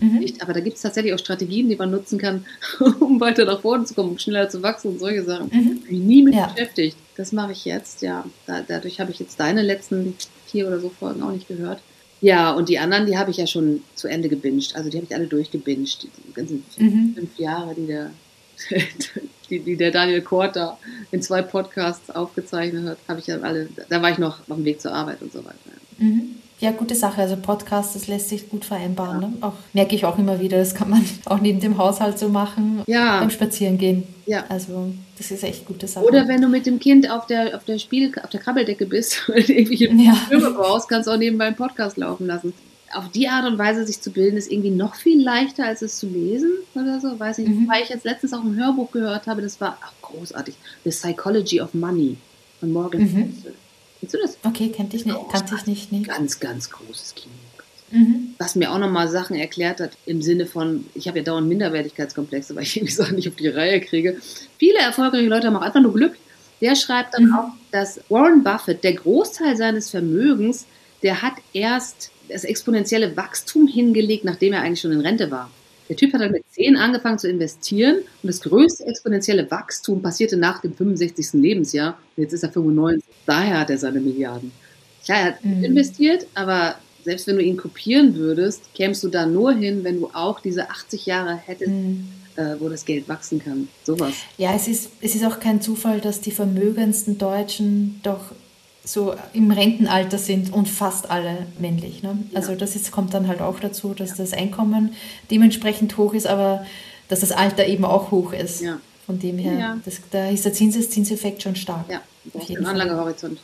Mhm. Aber da gibt es tatsächlich auch Strategien, die man nutzen kann, [laughs] um weiter nach vorne zu kommen, um schneller zu wachsen und solche Sachen. Mhm. Bin ich nie mit ja. beschäftigt. Das mache ich jetzt, ja. Da, dadurch habe ich jetzt deine letzten vier oder so Folgen auch nicht gehört. Ja, und die anderen, die habe ich ja schon zu Ende gebinged. Also die habe ich alle durchgebinged. Die ganzen mhm. fünf Jahre, die der, [laughs] die, die der Daniel Kort da in zwei Podcasts aufgezeichnet hat, habe ich ja alle, da war ich noch auf dem Weg zur Arbeit und so weiter. Mhm. Ja, gute Sache. Also Podcast, das lässt sich gut vereinbaren. Ja. Ne? Auch, merke ich auch immer wieder, das kann man [laughs] auch neben dem Haushalt so machen, ja. beim Spazierengehen. Ja. Also das ist echt gute Sache. Oder wenn du mit dem Kind auf der, auf der Spiel, auf der Krabbeldecke bist [laughs] und irgendwelche ja. Filme brauchst, kannst du auch nebenbei einen Podcast laufen lassen. Auf die Art und Weise sich zu bilden, ist irgendwie noch viel leichter, als es zu lesen oder so. Weiß ich nicht. Mhm. Weil ich jetzt letztens auch ein Hörbuch gehört habe, das war ach, großartig. The Psychology of Money von Morgan mhm. Kennst du das? Okay, kannte ich nicht. Kannte ich nicht nee. Ganz, ganz großes Kino. Mhm. Was mir auch nochmal Sachen erklärt hat im Sinne von, ich habe ja dauernd Minderwertigkeitskomplexe, weil ich [laughs] irgendwie Sachen nicht auf die Reihe kriege. Viele erfolgreiche Leute haben auch einfach nur Glück. Der schreibt dann mhm. auch, dass Warren Buffett, der Großteil seines Vermögens, der hat erst das exponentielle Wachstum hingelegt, nachdem er eigentlich schon in Rente war. Der Typ hat dann mit 10 angefangen zu investieren und das größte exponentielle Wachstum passierte nach dem 65. Lebensjahr. Und jetzt ist er 95. Daher hat er seine Milliarden. Klar, er hat mhm. investiert, aber selbst wenn du ihn kopieren würdest, kämst du da nur hin, wenn du auch diese 80 Jahre hättest, mhm. äh, wo das Geld wachsen kann. Sowas. Ja, es ist, es ist auch kein Zufall, dass die vermögendsten Deutschen doch so im Rentenalter sind und fast alle männlich. Ne? Ja. Also das ist, kommt dann halt auch dazu, dass ja. das Einkommen dementsprechend hoch ist, aber dass das Alter eben auch hoch ist. Ja. Von dem her, das, da ist der Zinseszinseffekt schon stark. Ja, auf jeden Fall. Horizont.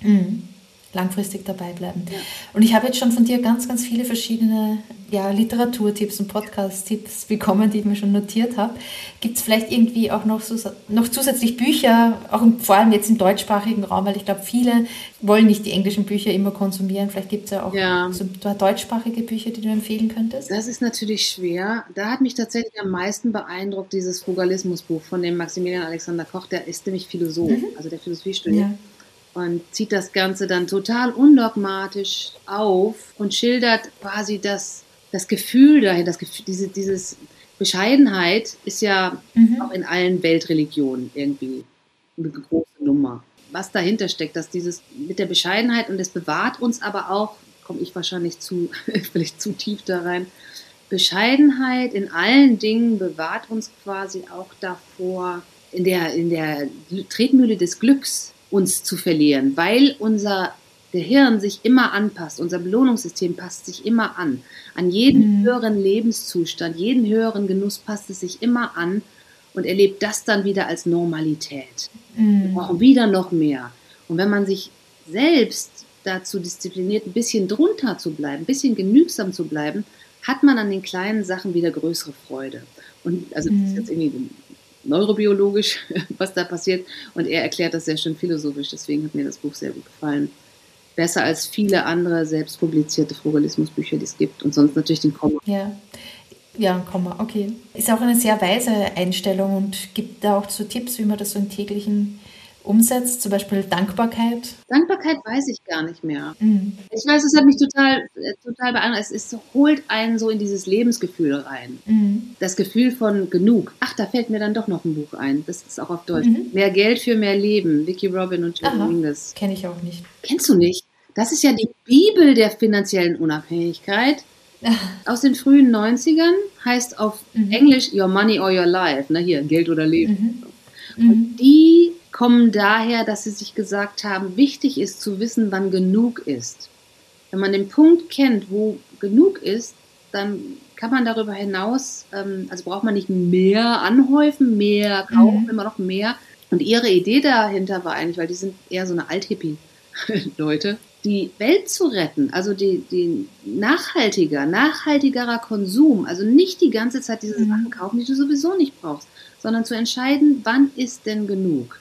Mhm langfristig dabei bleiben. Ja. Und ich habe jetzt schon von dir ganz, ganz viele verschiedene ja, Literaturtipps und Podcast-Tipps bekommen, die ich mir schon notiert habe. Gibt es vielleicht irgendwie auch noch, so, noch zusätzlich Bücher, auch im, vor allem jetzt im deutschsprachigen Raum, weil ich glaube, viele wollen nicht die englischen Bücher immer konsumieren. Vielleicht gibt es ja auch ja. So deutschsprachige Bücher, die du empfehlen könntest. Das ist natürlich schwer. Da hat mich tatsächlich am meisten beeindruckt dieses Frugalismusbuch von dem Maximilian Alexander Koch. Der ist nämlich Philosoph, mhm. also der Philosophie studiert. Ja und zieht das Ganze dann total undogmatisch auf und schildert quasi das, das Gefühl dahin, das Gefühl, diese, dieses Bescheidenheit ist ja mhm. auch in allen Weltreligionen irgendwie eine große Nummer. Was dahinter steckt, dass dieses mit der Bescheidenheit und das bewahrt uns aber auch, komme ich wahrscheinlich zu, [laughs] vielleicht zu tief da rein, Bescheidenheit in allen Dingen bewahrt uns quasi auch davor, in der, in der Tretmühle des Glücks uns zu verlieren, weil unser Gehirn sich immer anpasst, unser Belohnungssystem passt sich immer an. An jeden mhm. höheren Lebenszustand, jeden höheren Genuss passt es sich immer an und erlebt das dann wieder als Normalität. Mhm. Wir brauchen wieder noch mehr. Und wenn man sich selbst dazu diszipliniert, ein bisschen drunter zu bleiben, ein bisschen genügsam zu bleiben, hat man an den kleinen Sachen wieder größere Freude. Und also das ist mhm. jetzt irgendwie neurobiologisch, [laughs] was da passiert. Und er erklärt das sehr schön philosophisch. Deswegen hat mir das Buch sehr gut gefallen. Besser als viele andere selbst publizierte Frugalismusbücher, die es gibt. Und sonst natürlich den Komma. Ja. Ja, Komma, okay. Ist auch eine sehr weise Einstellung und gibt da auch so Tipps, wie man das so im täglichen umsetzt, zum Beispiel Dankbarkeit? Dankbarkeit weiß ich gar nicht mehr. Mhm. Ich weiß, es hat mich total, äh, total beeindruckt. Es ist, holt einen so in dieses Lebensgefühl rein. Mhm. Das Gefühl von genug. Ach, da fällt mir dann doch noch ein Buch ein. Das ist auch auf Deutsch. Mhm. Mehr Geld für mehr Leben. Vicky Robin und Jerry Mingus. Kenne ich auch nicht. Kennst du nicht? Das ist ja die Bibel der finanziellen Unabhängigkeit. [laughs] Aus den frühen 90ern heißt auf mhm. Englisch Your Money or Your Life. Na hier, Geld oder Leben. Mhm. Und die kommen daher, dass sie sich gesagt haben, wichtig ist zu wissen, wann genug ist. Wenn man den Punkt kennt, wo genug ist, dann kann man darüber hinaus, ähm, also braucht man nicht mehr anhäufen, mehr kaufen, mhm. immer noch mehr. Und ihre Idee dahinter war eigentlich, weil die sind eher so eine Alt-Hippie-Leute, die Welt zu retten, also die, die nachhaltiger, nachhaltigerer Konsum, also nicht die ganze Zeit diese mhm. Sachen kaufen, die du sowieso nicht brauchst, sondern zu entscheiden, wann ist denn genug?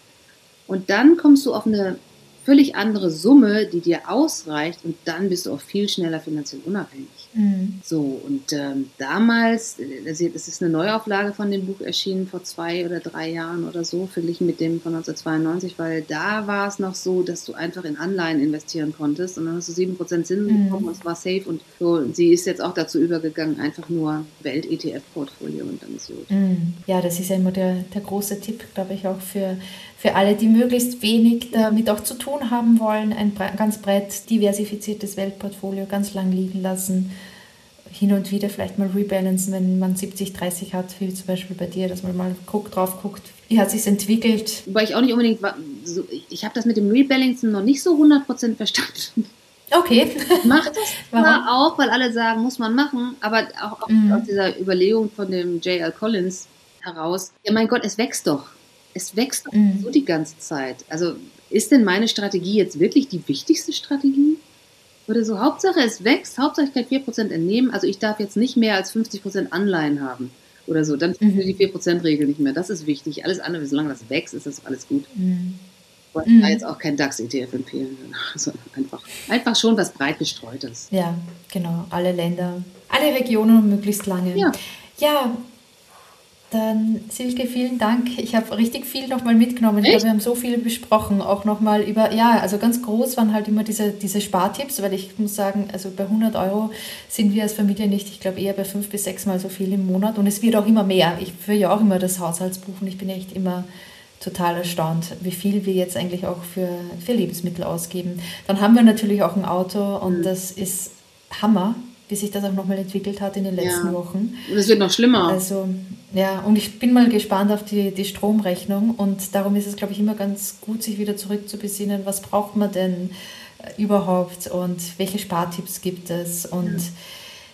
Und dann kommst du auf eine völlig andere Summe, die dir ausreicht und dann bist du auch viel schneller finanziell unabhängig. Mhm. So, und ähm, damals, es ist eine Neuauflage von dem Buch erschienen vor zwei oder drei Jahren oder so, verglichen mit dem von 1992, weil da war es noch so, dass du einfach in Anleihen investieren konntest und dann hast du 7% Zinsen mhm. bekommen und es war safe und so. Und sie ist jetzt auch dazu übergegangen, einfach nur Welt-ETF-Portfolio und dann ist gut. Mhm. Ja, das ist ja immer der, der große Tipp, glaube ich, auch für, für alle, die möglichst wenig damit auch zu tun haben wollen, ein ganz breit diversifiziertes Weltportfolio ganz lang liegen lassen hin und wieder vielleicht mal rebalancen, wenn man 70, 30 hat, wie zum Beispiel bei dir, dass man mal guckt, drauf guckt, wie hat sich entwickelt. Wobei ich auch nicht unbedingt, so, ich habe das mit dem Rebalancen noch nicht so 100% verstanden. Okay. [laughs] Macht das [laughs] zwar auch, weil alle sagen, muss man machen, aber auch, auch mm. aus dieser Überlegung von dem J.L. Collins heraus, ja mein Gott, es wächst doch. Es wächst mm. so die ganze Zeit. Also ist denn meine Strategie jetzt wirklich die wichtigste Strategie? Oder so, Hauptsache es wächst, Hauptsache ich kann 4% entnehmen, also ich darf jetzt nicht mehr als 50% Anleihen haben oder so, dann mhm. die 4%-Regel nicht mehr. Das ist wichtig. Alles andere, solange das wächst, ist das alles gut. Mhm. wollte mhm. da jetzt auch kein DAX-ETF empfehlen, sondern [laughs] einfach, einfach schon was breit gestreutes. Ja, genau. Alle Länder, alle Regionen und möglichst lange. Ja. Ja, dann Silke, vielen Dank. Ich habe richtig viel nochmal mitgenommen. Ich glaube, wir haben so viel besprochen, auch nochmal über, ja, also ganz groß waren halt immer diese, diese Spartipps, weil ich muss sagen, also bei 100 Euro sind wir als Familie nicht, ich glaube eher bei fünf bis sechs Mal so viel im Monat und es wird auch immer mehr. Ich führe ja auch immer das Haushaltsbuch und ich bin echt immer total erstaunt, wie viel wir jetzt eigentlich auch für, für Lebensmittel ausgeben. Dann haben wir natürlich auch ein Auto und mhm. das ist Hammer wie sich das auch nochmal entwickelt hat in den letzten ja. Wochen. Und es wird noch schlimmer. Also, ja, und ich bin mal gespannt auf die, die Stromrechnung und darum ist es, glaube ich, immer ganz gut, sich wieder zurückzubesinnen, was braucht man denn äh, überhaupt und welche Spartipps gibt es und ja.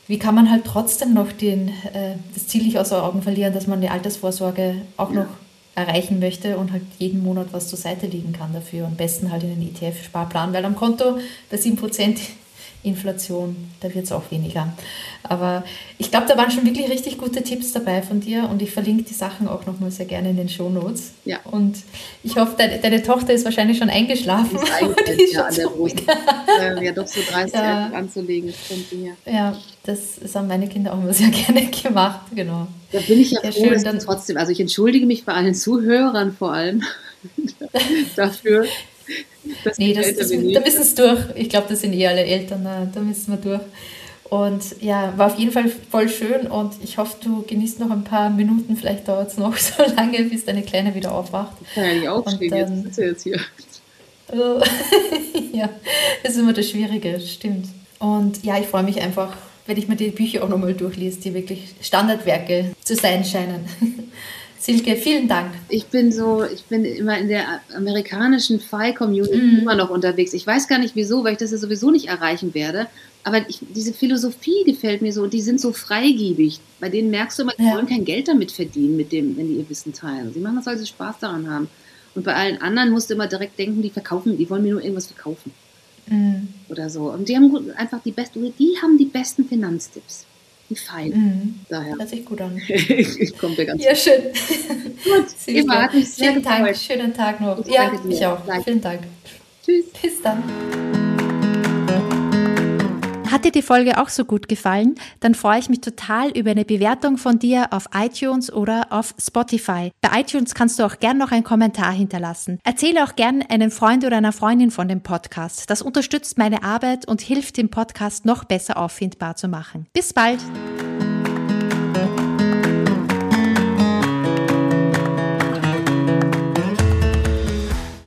wie kann man halt trotzdem noch den, äh, das Ziel nicht außer Augen verlieren, dass man die Altersvorsorge auch ja. noch erreichen möchte und halt jeden Monat was zur Seite liegen kann dafür. Am besten halt in den ETF-Sparplan, weil am Konto bei 7% Inflation, da wird es auch weniger. Aber ich glaube, da waren schon wirklich richtig gute Tipps dabei von dir und ich verlinke die Sachen auch nochmal sehr gerne in den Show Notes. Ja. Und ich hoffe, deine, deine Tochter ist wahrscheinlich schon eingeschlafen. Ist [laughs] ja, an der Brust. ja, doch so 30 ja. anzulegen, stimmt hier. Ja, das, das haben meine Kinder auch immer sehr [laughs] gerne gemacht, genau. Da bin ich ja, ja froh, schön, dann, trotzdem, also ich entschuldige mich bei allen Zuhörern vor allem [laughs] dafür, das nee, das, das, da müssen es durch. Ich glaube, das sind eh alle Eltern, da müssen wir durch. Und ja, war auf jeden Fall voll schön und ich hoffe, du genießt noch ein paar Minuten, vielleicht dauert es noch [laughs] so lange, bis deine Kleine wieder aufwacht. Ich kann ja nicht aufstehen, jetzt sitze jetzt hier. [laughs] ja, das ist immer das Schwierige, stimmt. Und ja, ich freue mich einfach, wenn ich mir die Bücher auch nochmal durchlese, die wirklich Standardwerke zu sein scheinen. [laughs] Silke, vielen Dank. Ich bin so, ich bin immer in der amerikanischen FI-Community mm. immer noch unterwegs. Ich weiß gar nicht wieso, weil ich das ja sowieso nicht erreichen werde. Aber ich, diese Philosophie gefällt mir so und die sind so freigebig. Bei denen merkst du immer, die ja. wollen kein Geld damit verdienen, mit dem, wenn die ihr Wissen teilen. Sie machen das, weil sie Spaß daran haben. Und bei allen anderen musst du immer direkt denken, die verkaufen, die wollen mir nur irgendwas verkaufen. Mm. Oder so. Und die haben einfach die besten, die haben die besten Finanztipps fein. Mhm. Daher. Hört sich gut an. [laughs] ich komme dir ganz Ja, schön. gut, Eva, hat mich sehr Vielen Dank, schönen Tag noch. Ich ja, ich auch. Danke. Vielen Dank. Tschüss. Bis dann. Hat dir die Folge auch so gut gefallen? Dann freue ich mich total über eine Bewertung von dir auf iTunes oder auf Spotify. Bei iTunes kannst du auch gern noch einen Kommentar hinterlassen. Erzähle auch gern einem Freund oder einer Freundin von dem Podcast. Das unterstützt meine Arbeit und hilft dem Podcast noch besser auffindbar zu machen. Bis bald!